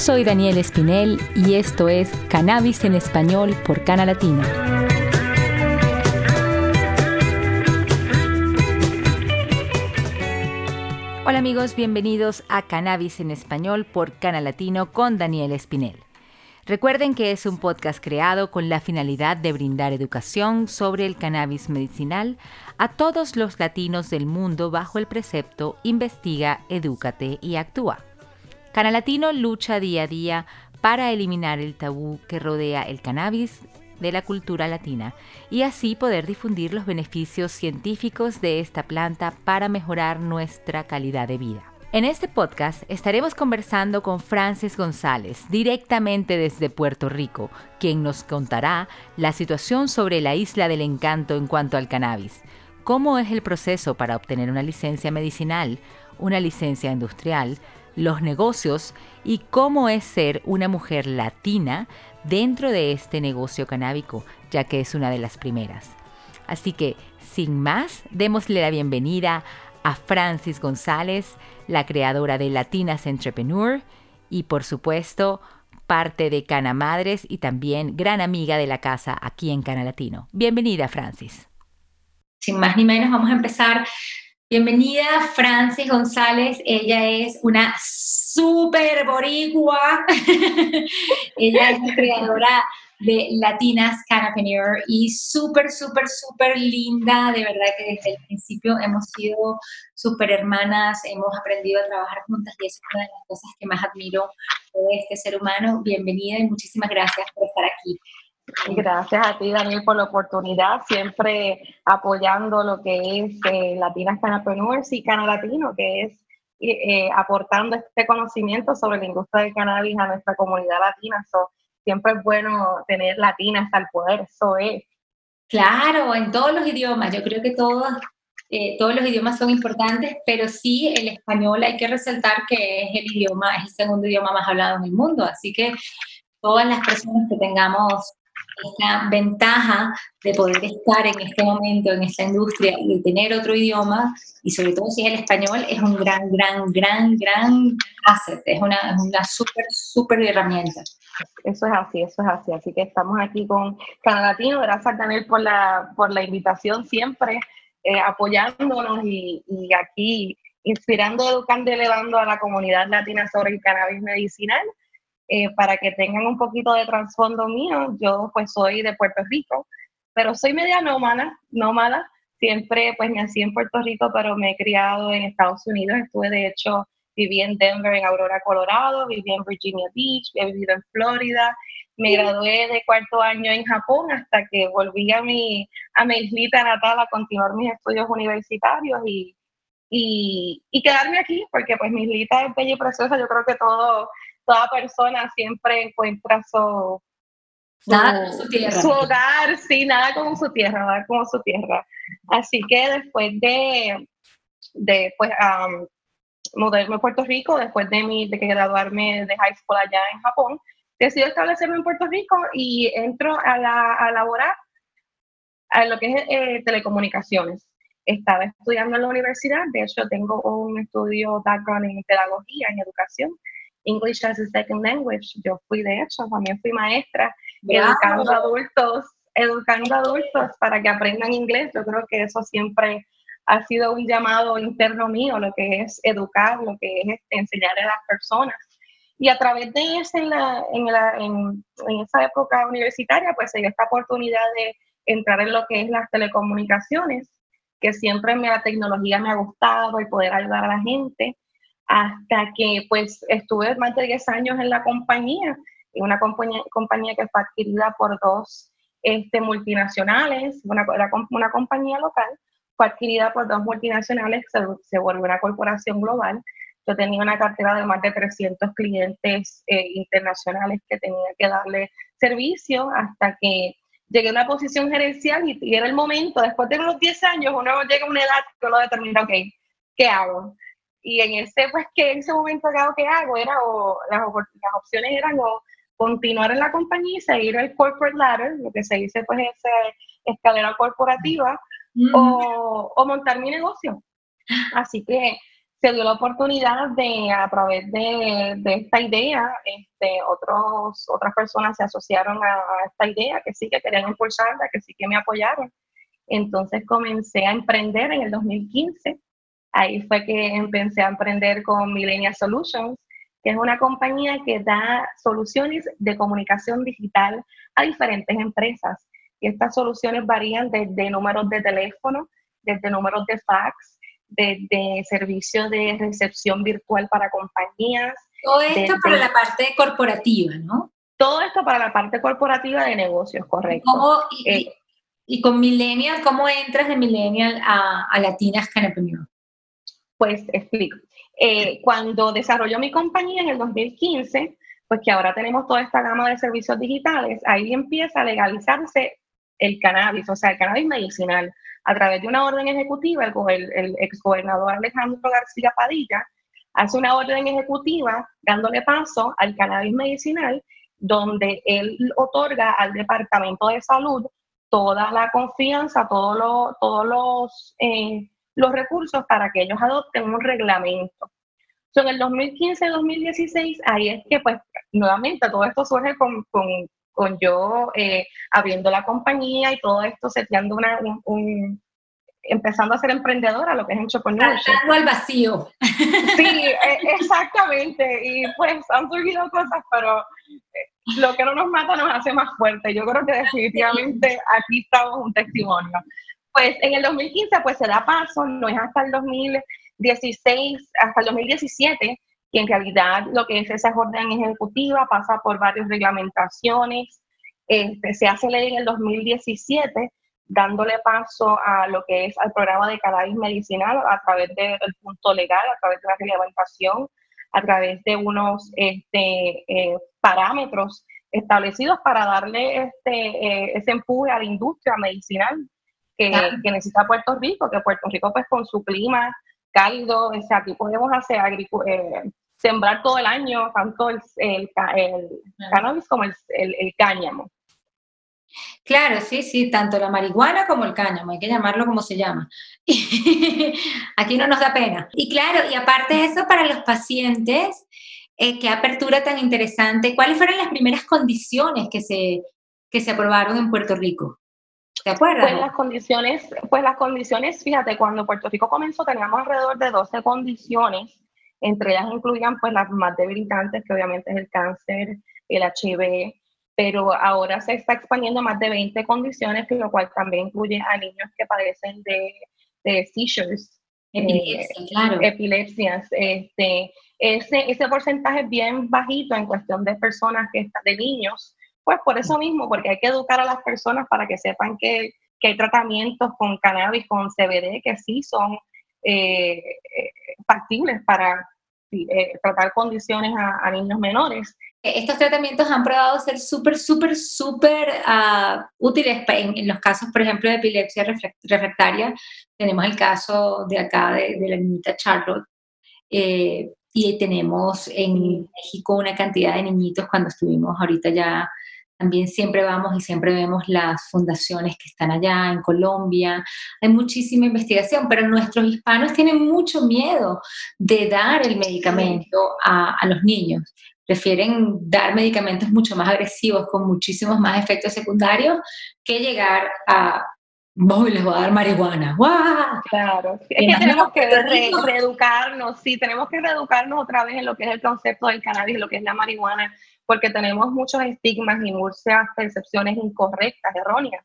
Soy Daniel Espinel y esto es Cannabis en Español por Cana Latina. Hola amigos, bienvenidos a Cannabis en Español por Cana Latino con Daniel Espinel. Recuerden que es un podcast creado con la finalidad de brindar educación sobre el cannabis medicinal a todos los latinos del mundo bajo el precepto Investiga, Edúcate y Actúa. Canalatino lucha día a día para eliminar el tabú que rodea el cannabis de la cultura latina y así poder difundir los beneficios científicos de esta planta para mejorar nuestra calidad de vida. En este podcast estaremos conversando con Francis González, directamente desde Puerto Rico, quien nos contará la situación sobre la isla del encanto en cuanto al cannabis, cómo es el proceso para obtener una licencia medicinal, una licencia industrial, los negocios y cómo es ser una mujer latina dentro de este negocio canábico, ya que es una de las primeras. Así que, sin más, démosle la bienvenida a Francis González, la creadora de Latinas Entrepreneur y, por supuesto, parte de Cana Madres y también gran amiga de la casa aquí en Cana Latino. Bienvenida, Francis. Sin más ni menos, vamos a empezar Bienvenida Francis González, ella es una super boricua, ella es la creadora de Latinas Canapreneur y súper, súper, súper linda, de verdad que desde el principio hemos sido súper hermanas, hemos aprendido a trabajar juntas y es una de las cosas que más admiro de este ser humano. Bienvenida y muchísimas gracias por estar aquí. Gracias a ti, Daniel, por la oportunidad, siempre apoyando lo que es eh, Latinas Canapreneurs y Cana Latino, que es eh, eh, aportando este conocimiento sobre la industria del cannabis a nuestra comunidad latina. siempre es bueno tener latinas al poder, eso es. Claro, en todos los idiomas, yo creo que todos, todos los idiomas son importantes, pero sí el español hay que resaltar que es el idioma, es el segundo idioma más hablado en el mundo, así que todas las personas que tengamos esta ventaja de poder estar en este momento en esta industria y tener otro idioma, y sobre todo si es el español, es un gran, gran, gran, gran asset, es una, una súper, súper herramienta. Eso es así, eso es así. Así que estamos aquí con Canadá Latino. Gracias Daniel por la, por la invitación siempre, eh, apoyándonos y, y aquí inspirando, educando y elevando a la comunidad latina sobre el cannabis medicinal. Eh, para que tengan un poquito de trasfondo mío, yo pues soy de Puerto Rico, pero soy media nómada, nómada. Siempre pues nací en Puerto Rico, pero me he criado en Estados Unidos. Estuve de hecho, viví en Denver, en Aurora, Colorado, viví en Virginia Beach, he vivido en Florida. Me gradué de cuarto año en Japón hasta que volví a mi, a mi islita natal a continuar mis estudios universitarios y, y, y, quedarme aquí, porque pues mi islita es bella y preciosa, yo creo que todo toda persona siempre encuentra su, su, hogar, sí, nada como su tierra, nada como su tierra. Así que después de, de pues, um, mudarme a Puerto Rico, después de, mi, de graduarme de high school allá en Japón, decidí establecerme en Puerto Rico y entro a, la, a laborar a lo que es eh, telecomunicaciones. Estaba estudiando en la universidad, de hecho tengo un estudio background en pedagogía, en educación, English as a Second Language. Yo fui, de hecho, también fui maestra educando adultos, educando adultos para que aprendan inglés. Yo creo que eso siempre ha sido un llamado interno mío, lo que es educar, lo que es enseñarle a las personas. Y a través de eso, en, la, en, la, en, en esa época universitaria, pues se dio esta oportunidad de entrar en lo que es las telecomunicaciones, que siempre me, la tecnología me ha gustado, y poder ayudar a la gente hasta que pues estuve más de 10 años en la compañía, una compañía, compañía que fue adquirida por dos este, multinacionales, una, una compañía local, fue adquirida por dos multinacionales, se, se volvió una corporación global. Yo tenía una cartera de más de 300 clientes eh, internacionales que tenía que darle servicio hasta que llegué a una posición gerencial y, y, era el momento, después de unos 10 años, uno llega a una edad que uno determina, ok, ¿qué hago? Y en ese, pues, que en ese momento, ¿qué hago? Era, o, las, las opciones eran o continuar en la compañía y seguir el corporate ladder, lo que se dice, pues, esa escalera corporativa, o, o montar mi negocio. Así que se dio la oportunidad de, a través de, esta idea, este, otros, otras personas se asociaron a, esta idea, que sí que querían impulsarla, que sí que me apoyaron. Entonces comencé a emprender en el 2015. Ahí fue que empecé a emprender con Millennial Solutions, que es una compañía que da soluciones de comunicación digital a diferentes empresas. Y estas soluciones varían desde números de teléfono, desde números de fax, de, servicio de recepción virtual para compañías. Todo esto para la parte corporativa, ¿no? Todo esto para la parte corporativa de negocios, correcto. Eh, y, con Millennial, ¿cómo entras de Millennial a, a Latinas Canapreneur? Pues explico. Eh, cuando desarrolló mi compañía en el 2015, pues que ahora tenemos toda esta gama de servicios digitales, ahí empieza a legalizarse el cannabis, o sea, el cannabis medicinal a través de una orden ejecutiva, el, el, exgobernador Alejandro García Padilla hace una orden ejecutiva dándole paso al cannabis medicinal, donde él otorga al Departamento de Salud toda la confianza, todos los, eh, los recursos para que ellos adopten un reglamento. en el 2015-2016, ahí es que, pues, nuevamente todo esto surge con, con yo eh, abriendo la compañía y todo esto, seteando una, un, empezando a ser emprendedora, lo que es entrepreneurship. Saltando al vacío. Sí, e, exactamente. Y pues han surgido cosas, pero eh, lo que no nos mata nos hace más fuerte. Yo creo que definitivamente aquí estamos un testimonio. Pues en el 2015 pues se da paso, no es hasta el 2016, hasta el 2017 y en realidad lo que es esa orden ejecutiva pasa por varias reglamentaciones. Este, se hace ley en el 2017, dándole paso a lo que es al programa de cannabis medicinal a través del punto legal, a través de la reglamentación, a través de unos este, eh, parámetros establecidos para darle este, eh, ese empuje a la industria medicinal que, que, necesita Puerto Rico, que Puerto Rico pues con su clima cálido, o sea, aquí podemos hacer eh, sembrar todo el año tanto el, el, cannabis como el, el, cáñamo. Claro, sí, sí, tanto la marihuana como el cáñamo, hay que llamarlo como se llama. Aquí no nos da pena. Y claro, y aparte de eso, para los pacientes, eh, qué apertura tan interesante. ¿Cuáles fueron las primeras condiciones que se, que se aprobaron en Puerto Rico? ¿Te acuerdas? Pues las condiciones, pues las condiciones, fíjate, cuando Puerto Rico comenzó teníamos alrededor de 12 condiciones entre ellas incluían pues las más debilitantes, que obviamente es el cáncer, el HIV, pero ahora se está expandiendo más de 20 condiciones, lo cual también incluye a niños que padecen de, de seizures. Epilepsia, eh, claro. Epilepsias. Este, ese, ese porcentaje es bien bajito en cuestión de personas que están, de niños, pues por eso mismo, porque hay que educar a las personas para que sepan que, que hay tratamientos con cannabis, con CBD, que sí son eh, eh, factibles para eh, tratar condiciones a, niños menores. Estos tratamientos han probado ser súper, súper, súper uh, útiles en, los casos, por ejemplo, de epilepsia refractaria. Tenemos el caso de acá de, de la niñita Charlotte. y tenemos en México una cantidad de niñitos cuando estuvimos ahorita ya también siempre vamos y siempre vemos las fundaciones que están allá en Colombia. Hay muchísima investigación, pero nuestros hispanos tienen mucho miedo de dar el medicamento a, los niños. Prefieren dar medicamentos mucho más agresivos, con muchísimos más efectos secundarios, que llegar a voy, les voy a dar marihuana. ¡Wow! Claro. Es que tenemos que reeducarnos, sí, tenemos que reeducarnos otra vez en lo que es el concepto del cannabis, lo que es la marihuana porque tenemos muchos estigmas y muchas percepciones incorrectas, erróneas,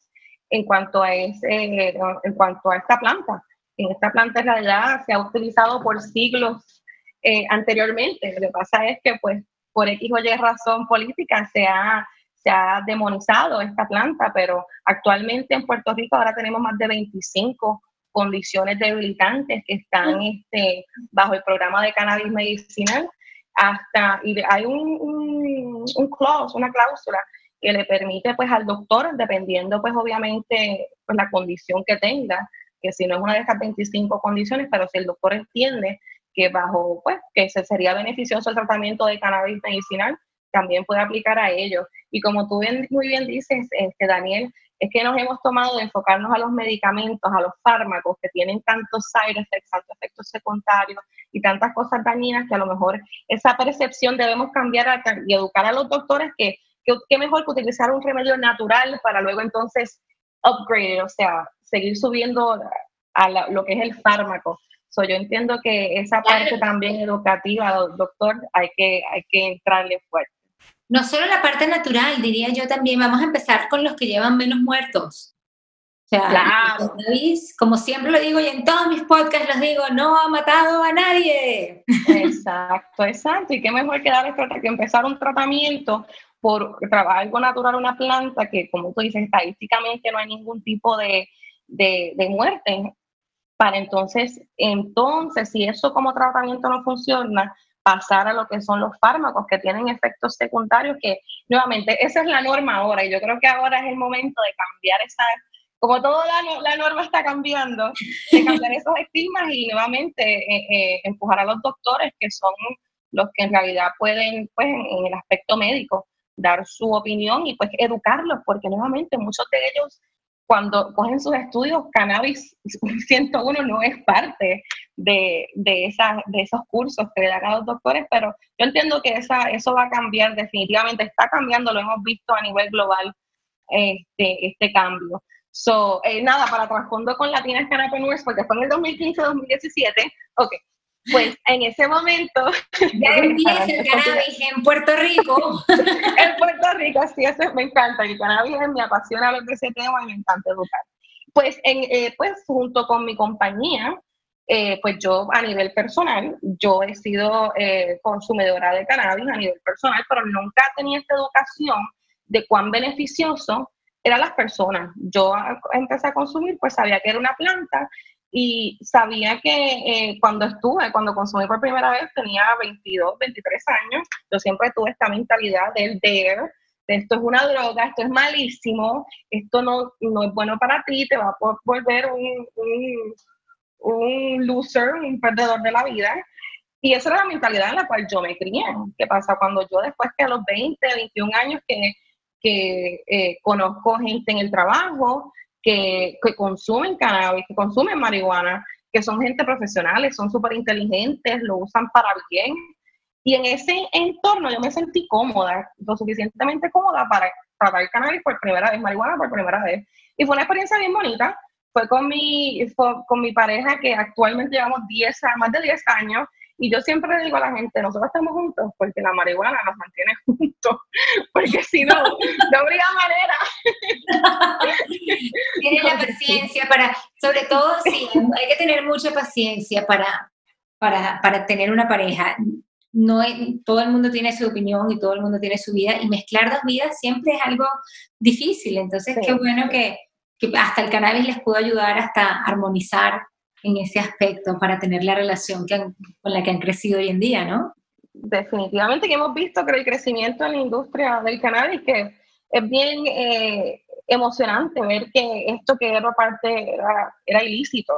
en cuanto a, ese, en cuanto a esta planta. En esta planta en realidad se ha utilizado por siglos eh, anteriormente. Lo que pasa es que pues por X o Y razón política se ha, se ha demonizado esta planta, pero actualmente en Puerto Rico ahora tenemos más de 25 condiciones debilitantes que están este, bajo el programa de cannabis medicinal. Hasta, y hay un, un, un clause, una cláusula que le permite pues al doctor, dependiendo pues obviamente pues la condición que tenga, que si no es una de estas 25 condiciones, pero si el doctor entiende que bajo, pues, que se sería beneficioso el tratamiento de cannabis medicinal, también puede aplicar a ello. Y como tú bien, muy bien dices, este, Daniel, es que nos hemos tomado de enfocarnos a los medicamentos, a los fármacos que tienen tantos side effects, tantos efectos secundarios y tantas cosas dañinas que a lo mejor esa percepción debemos cambiar y educar a los doctores que, que, mejor que utilizar un remedio natural para luego entonces upgrade, o sea, seguir subiendo a lo que es el fármaco. So, yo entiendo que esa parte también educativa, doctor, hay que, hay que entrarle fuerte. No solo la parte natural, diría yo también, vamos a empezar con los que llevan menos muertos. O sea, claro. como siempre lo digo y en todos mis podcasts los digo, no ha matado a nadie. Exacto, exacto. Y qué mejor que, dar que empezar un tratamiento por trabajar algo natural, una planta que, como tú dices, estadísticamente no hay ningún tipo de, de, de muerte para entonces, entonces, si eso como tratamiento no funciona, pasar a lo que son los fármacos que tienen efectos secundarios, que nuevamente, esa es la norma ahora, y yo creo que ahora es el momento de cambiar esa, como toda la, norma está cambiando, de cambiar esos estigmas y nuevamente eh, eh, empujar a los doctores, que son los que en realidad pueden, pues, en el aspecto médico, dar su opinión y pues educarlos, porque nuevamente muchos de ellos cuando cogen sus estudios, cannabis 101 no es parte de, de, de esos cursos que le dan a los doctores, pero yo entiendo que esa, eso va a cambiar definitivamente, está cambiando, lo hemos visto a nivel global, este, este cambio. So, eh, nada, para trasfondo con Latinas Cannabis, porque fue en el 2015-2017, ok, pues en ese momento... Ya empieza el cannabis en Puerto Rico. en Puerto Rico, sí, eso me encanta. El cannabis me apasiona lo que ese tema y me encanta educar. Pues, en, eh, pues junto con mi compañía, eh, pues yo a nivel personal, yo he sido eh, consumidora de cannabis a nivel personal, pero nunca tenía esta educación de cuán beneficioso eran las personas. Yo empecé a consumir, pues sabía que era una planta y sabía que eh, cuando estuve, cuando consumí por primera vez, tenía 22, 23 años, yo siempre tuve esta mentalidad del dare, de esto es una droga, esto es malísimo, esto no, no es bueno para ti, te va a volver un, un, un loser, un perdedor de la vida. Y esa era la mentalidad en la cual yo me crié. ¿Qué pasa? Cuando yo después que a los 20, 21 años que, que eh, conozco gente en el trabajo, que, consumen cannabis, que consumen marihuana, que son gente profesionales, son súper inteligentes, lo usan para bien. Y en ese entorno yo me sentí cómoda, lo suficientemente cómoda para tratar cannabis por primera vez, marihuana por primera vez. Y fue una experiencia bien bonita. Fue con mi, con mi pareja que actualmente llevamos 10, más de 10 años y yo siempre digo a la gente, nosotros estamos juntos porque la marihuana nos mantiene juntos, porque si no, no habría manera. Tiene la paciencia para, sobre todo, sí, hay que tener mucha paciencia para, para, para tener una pareja. No todo el mundo tiene su opinión y todo el mundo tiene su vida y mezclar dos vidas siempre es algo difícil. Entonces, qué bueno que, que hasta el cannabis les pudo ayudar hasta armonizar en ese aspecto para tener la relación con la que han crecido hoy en día, ¿no? Definitivamente que hemos visto que el crecimiento en la industria del cannabis que es bien eh, emocionante ver que esto que era parte era, ilícito.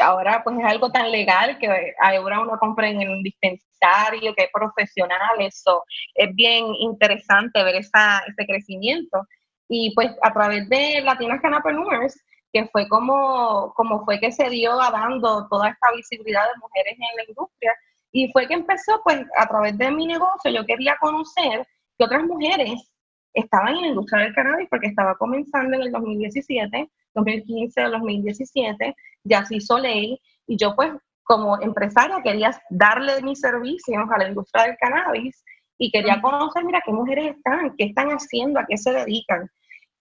Ahora pues es algo tan legal que ahora uno compra en un dispensario, que es profesional, eso es bien interesante ver esa, ese crecimiento. Y pues a través de Latinas Cannabis que fue como, como fue que se dio dando toda esta visibilidad de mujeres en la industria. Y fue que empezó, pues, a través de mi negocio, yo quería conocer que otras mujeres estaban en la industria del cannabis porque estaba comenzando en el 2017, 2015, 2017, ya se hizo ley, y yo pues como empresaria quería darle mis servicios a la industria del cannabis y quería conocer, mira, qué mujeres están, qué están haciendo, a qué se dedican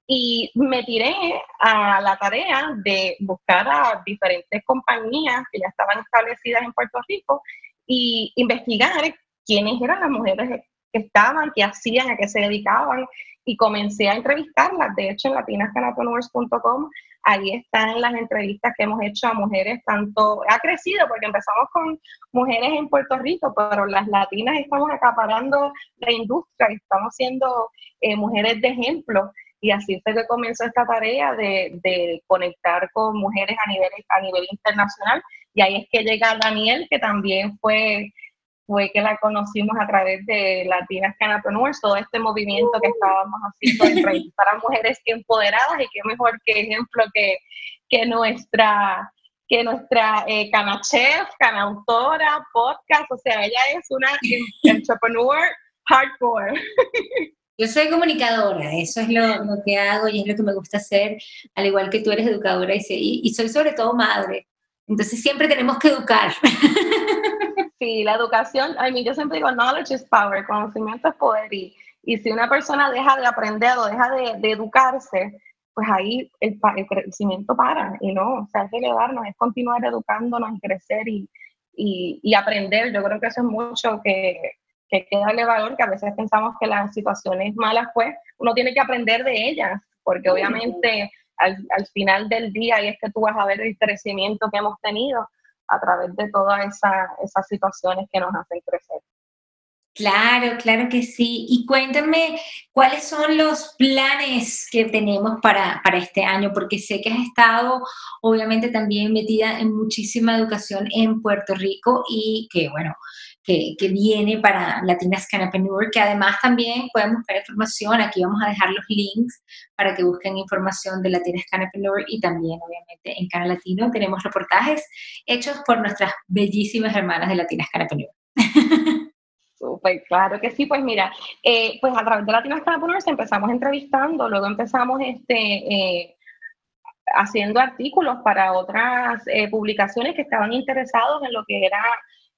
y me tiré a la tarea de buscar a diferentes compañías que ya estaban establecidas en Puerto Rico y investigar quiénes eran las mujeres que estaban, qué hacían, a qué se dedicaban y comencé a entrevistarlas. De hecho, en latinascanapreneurs.com ahí están las entrevistas que hemos hecho a mujeres, tanto ha crecido porque empezamos con mujeres en Puerto Rico, pero las latinas estamos acaparando la industria, estamos siendo eh, mujeres de ejemplo y así fue que comenzó esta tarea de, de, conectar con mujeres a nivel, a nivel internacional. Y ahí es que llega Daniel, que también fue fue que la conocimos a través de Latinas Canapreneurs, todo este movimiento que estábamos haciendo de entrevistar a mujeres empoderadas y qué mejor que ejemplo que, que nuestra que nuestra eh, canachef, canautora, podcast, o sea, ella es una entrepreneur hardcore. Yo soy comunicadora, eso es lo, lo, que hago y es lo que me gusta hacer, al igual que tú eres educadora y, y soy sobre todo madre. Entonces siempre tenemos que educar. Sí, la educación, I mean, yo siempre digo, knowledge is power, conocimiento es poder. Y, y si una persona deja de aprender o deja de, de educarse, pues ahí el, el, crecimiento para. Y no, o sea, es elevarnos, es continuar educándonos, crecer y, y, y aprender. Yo creo que eso es mucho que, que hay que darle valor, que a veces pensamos que las situaciones malas, pues uno tiene que aprender de ellas, porque obviamente al, al, final del día y es que tú vas a ver el crecimiento que hemos tenido a través de todas esa, esas situaciones que nos hacen crecer. Claro, claro que sí. Y cuéntame, ¿cuáles son los planes que tenemos para, para, este año? Porque sé que has estado, obviamente, también metida en muchísima educación en Puerto Rico y que, bueno, que, que viene para Latinas Canapreneur, que además también pueden buscar información. Aquí vamos a dejar los links para que busquen información de Latinas Canapreneur y también, obviamente, en Canal Latino tenemos reportajes hechos por nuestras bellísimas hermanas de Latinas Canapreneur. Súper, claro que sí, pues mira, eh, pues a través de Latinas Canapreneurs empezamos entrevistando, luego empezamos este, eh, haciendo artículos para otras eh, publicaciones que estaban interesados en lo que era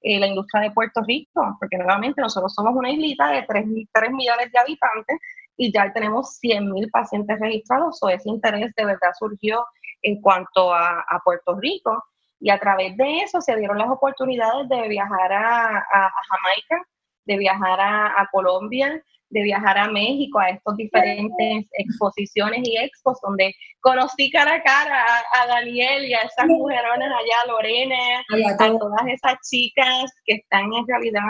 eh, la industria de Puerto Rico, porque nuevamente nosotros somos una islita de 3, 3 millones de habitantes y ya tenemos 100 mil pacientes registrados, o ese interés de verdad surgió en cuanto a, Puerto Rico. Y a través de eso se dieron las oportunidades de viajar a, Jamaica, de viajar a, Colombia, de viajar a México, a estos diferentes exposiciones y expos donde conocí cara a cara a, Daniel y a esas mujerones allá, Lorena, a todas esas chicas que están en realidad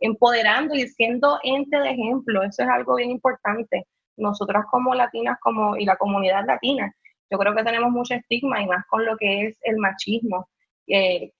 empoderando y siendo ente de ejemplo. Eso es algo bien importante. Nosotras como latinas como, y la comunidad latina, yo creo que tenemos mucho estigma y más con lo que es el machismo, que,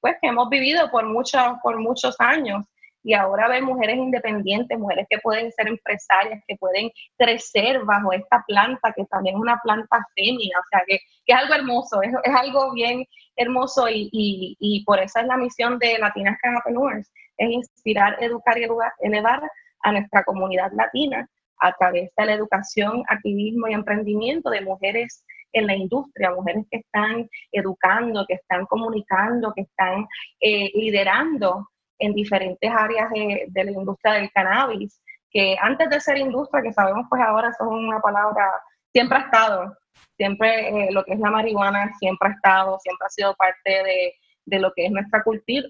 pues, que hemos vivido por, muchos por muchos años y ahora ver mujeres independientes, mujeres que pueden ser empresarias, que pueden crecer bajo esta planta, que también es una planta fémina, o sea, que, es algo hermoso, es, es, algo bien hermoso y, y, y, por eso es la misión de Latinas Canapreneurs, es inspirar, educar y elevar a nuestra comunidad latina a través de la educación, activismo y emprendimiento de mujeres en la industria, mujeres que están educando, que están comunicando, que están eh, liderando en diferentes áreas de, de, la industria del cannabis, que antes de ser industria, que sabemos pues ahora eso es una palabra, siempre ha estado, siempre eh, lo que es la marihuana siempre ha estado, siempre ha sido parte de, de lo que es nuestra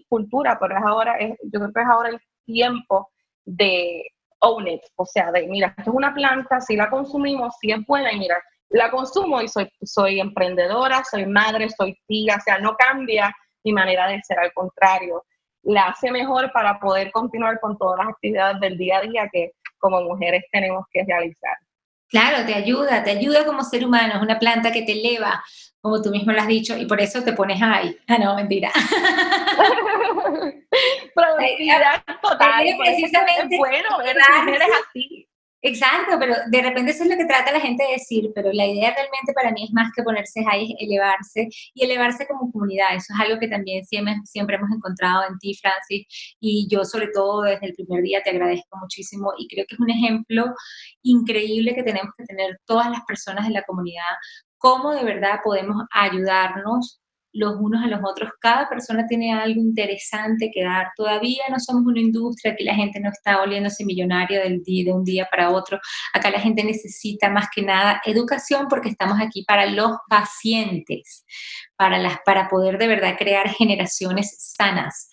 cultura, pero es ahora, es, yo creo que es ahora el tiempo de own it, o sea, de mira, esto es una planta, si la consumimos, si es buena, y mira, la consumo y soy, soy emprendedora, soy madre, soy tía, o sea, no cambia mi manera de ser, al contrario, la hace mejor para poder continuar con todas las actividades del día a día que como mujeres tenemos que realizar. Claro, te ayuda, te ayuda como ser humano, es una planta que te eleva, como tú mismo lo has dicho, y por eso te pones ahí. Ah, no, mentira. Productividad total. Precisamente, es bueno ver mujeres así. Exacto, pero de repente eso es lo que trata la gente de decir, pero la idea realmente para mí es más que ponerse ahí, elevarse y elevarse como comunidad. Eso es algo que también siempre, siempre hemos encontrado en ti, Francis, y yo sobre todo desde el primer día te agradezco muchísimo y creo que es un ejemplo increíble que tenemos que tener todas las personas de la comunidad, cómo de verdad podemos ayudarnos los unos a los otros. Cada persona tiene algo interesante que dar. Todavía no somos una industria que la gente no está oliéndose millonaria del día, de un día para otro. Acá la gente necesita más que nada educación porque estamos aquí para los pacientes, para, las, para poder de verdad crear generaciones sanas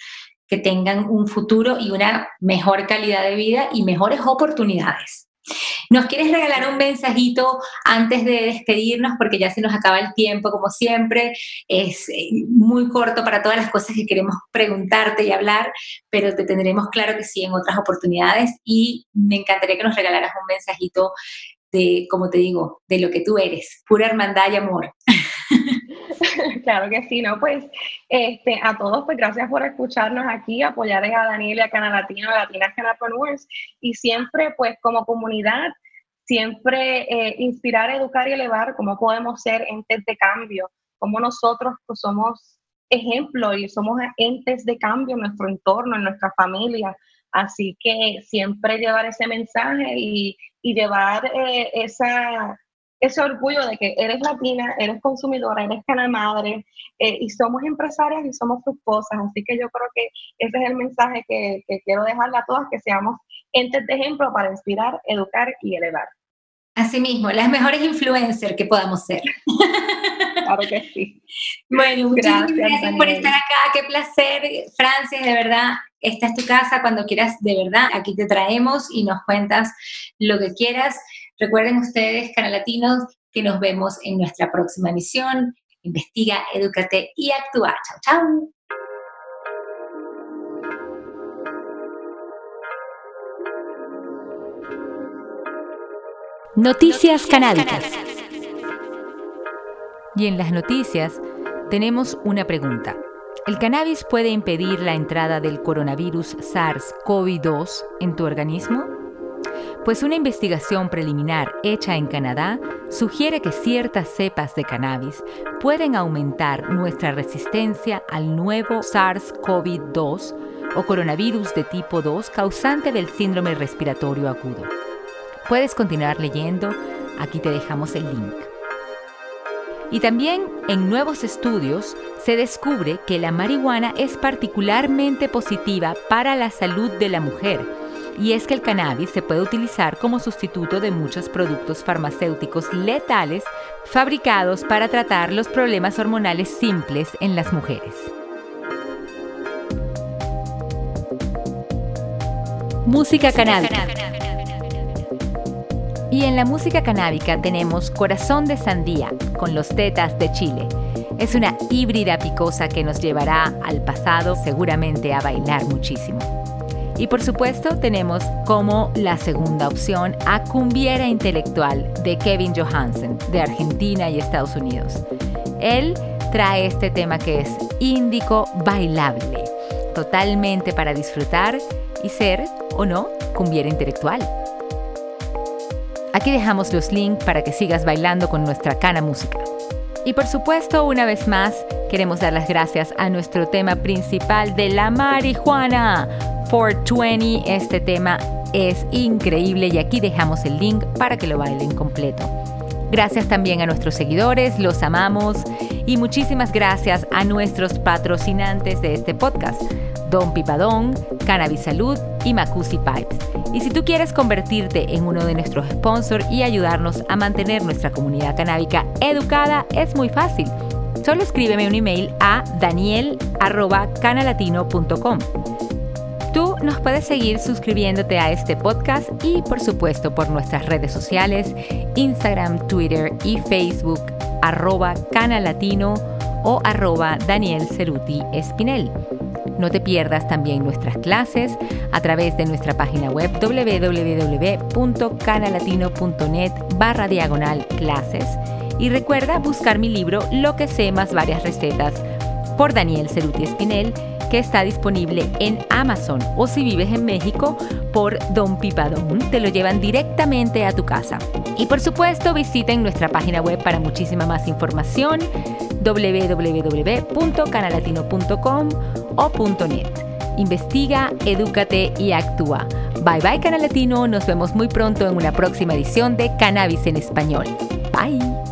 que tengan un futuro y una mejor calidad de vida y mejores oportunidades. ¿Nos quieres regalar un mensajito antes de despedirnos? Porque ya se nos acaba el tiempo, como siempre. Es eh, muy corto para todas las cosas que queremos preguntarte y hablar, pero te tendremos claro que sí en otras oportunidades y me encantaría que nos regalaras un mensajito de, como te digo, de lo que tú eres, pura hermandad y amor. Claro que sí, ¿no? Pues este, a todos, pues gracias por escucharnos aquí, apoyar a Daniel y a Canal Latino, a Latinas Canapreneurs, y siempre, pues como comunidad, siempre eh, inspirar, educar y elevar cómo podemos ser entes de cambio, cómo nosotros pues, somos ejemplo y somos entes de cambio en nuestro entorno, en nuestra familia. Así que siempre llevar ese mensaje y, llevar eh, esa, ese orgullo de que eres latina, eres consumidora, eres canal madre eh, y somos empresarias y somos fructuosas. Así que yo creo que ese es el mensaje que, que quiero dejarle a todas, que seamos entes de ejemplo para inspirar, educar y elevar. Asimismo, las mejores influencers que podamos ser. Claro que sí. Bueno, muchas gracias, por estar acá. Qué placer, Francis, de verdad. Esta es tu casa cuando quieras, de verdad. Aquí te traemos y nos cuentas lo que quieras. Recuerden ustedes, Canal Latinos, que nos vemos en nuestra próxima emisión. Investiga, edúcate y actúa. Chao, chao. Noticias canábicas. Y en las noticias tenemos una pregunta. ¿El cannabis puede impedir la entrada del coronavirus SARS-CoV-2 en tu organismo? Pues una investigación preliminar hecha en Canadá sugiere que ciertas cepas de cannabis pueden aumentar nuestra resistencia al nuevo SARS-CoV-2 o coronavirus de tipo 2 causante del síndrome respiratorio agudo. Puedes continuar leyendo, aquí te dejamos el link. Y también en nuevos estudios se descubre que la marihuana es particularmente positiva para la salud de la mujer. Y es que el cannabis se puede utilizar como sustituto de muchos productos farmacéuticos letales fabricados para tratar los problemas hormonales simples en las mujeres. Música canábica. Y en la música canábica tenemos Corazón de Sandía con los Tetas de Chile. Es una híbrida picosa que nos llevará al pasado seguramente a bailar muchísimo. Y por supuesto tenemos como la segunda opción a Cumbiera Intelectual de Kevin Johansen de Argentina y Estados Unidos. Él trae este tema que es índico bailable, totalmente para disfrutar y ser o no cumbiera intelectual. Aquí dejamos los links para que sigas bailando con nuestra cana música. Y por supuesto, una vez más, queremos dar las gracias a nuestro tema principal de la marihuana. 420, este tema es increíble y aquí dejamos el link para que lo bailen completo. Gracias también a nuestros seguidores, los amamos y muchísimas gracias a nuestros patrocinantes de este podcast, Don Pipadón, Cannabis Salud y Macusi Pipes. Y si tú quieres convertirte en uno de nuestros sponsors y ayudarnos a mantener nuestra comunidad canábica educada, es muy fácil. Solo escríbeme un email a daniel.canalatino.com. Nos puedes seguir suscribiéndote a este podcast y por supuesto por nuestras redes sociales, Instagram, Twitter y Facebook, arroba canalatino o arroba Daniel Ceruti Espinel. No te pierdas también nuestras clases a través de nuestra página web www.canalatino.net barra diagonal clases. Y recuerda buscar mi libro Lo que sé más varias recetas por Daniel Ceruti Espinel que está disponible en Amazon o si vives en México por Don Pipadón, te lo llevan directamente a tu casa. Y por supuesto visiten nuestra página web para muchísima más información www.canalatino.com o .net. Investiga, edúcate y actúa. Bye bye Canal Latino, nos vemos muy pronto en una próxima edición de Cannabis en Español. Bye.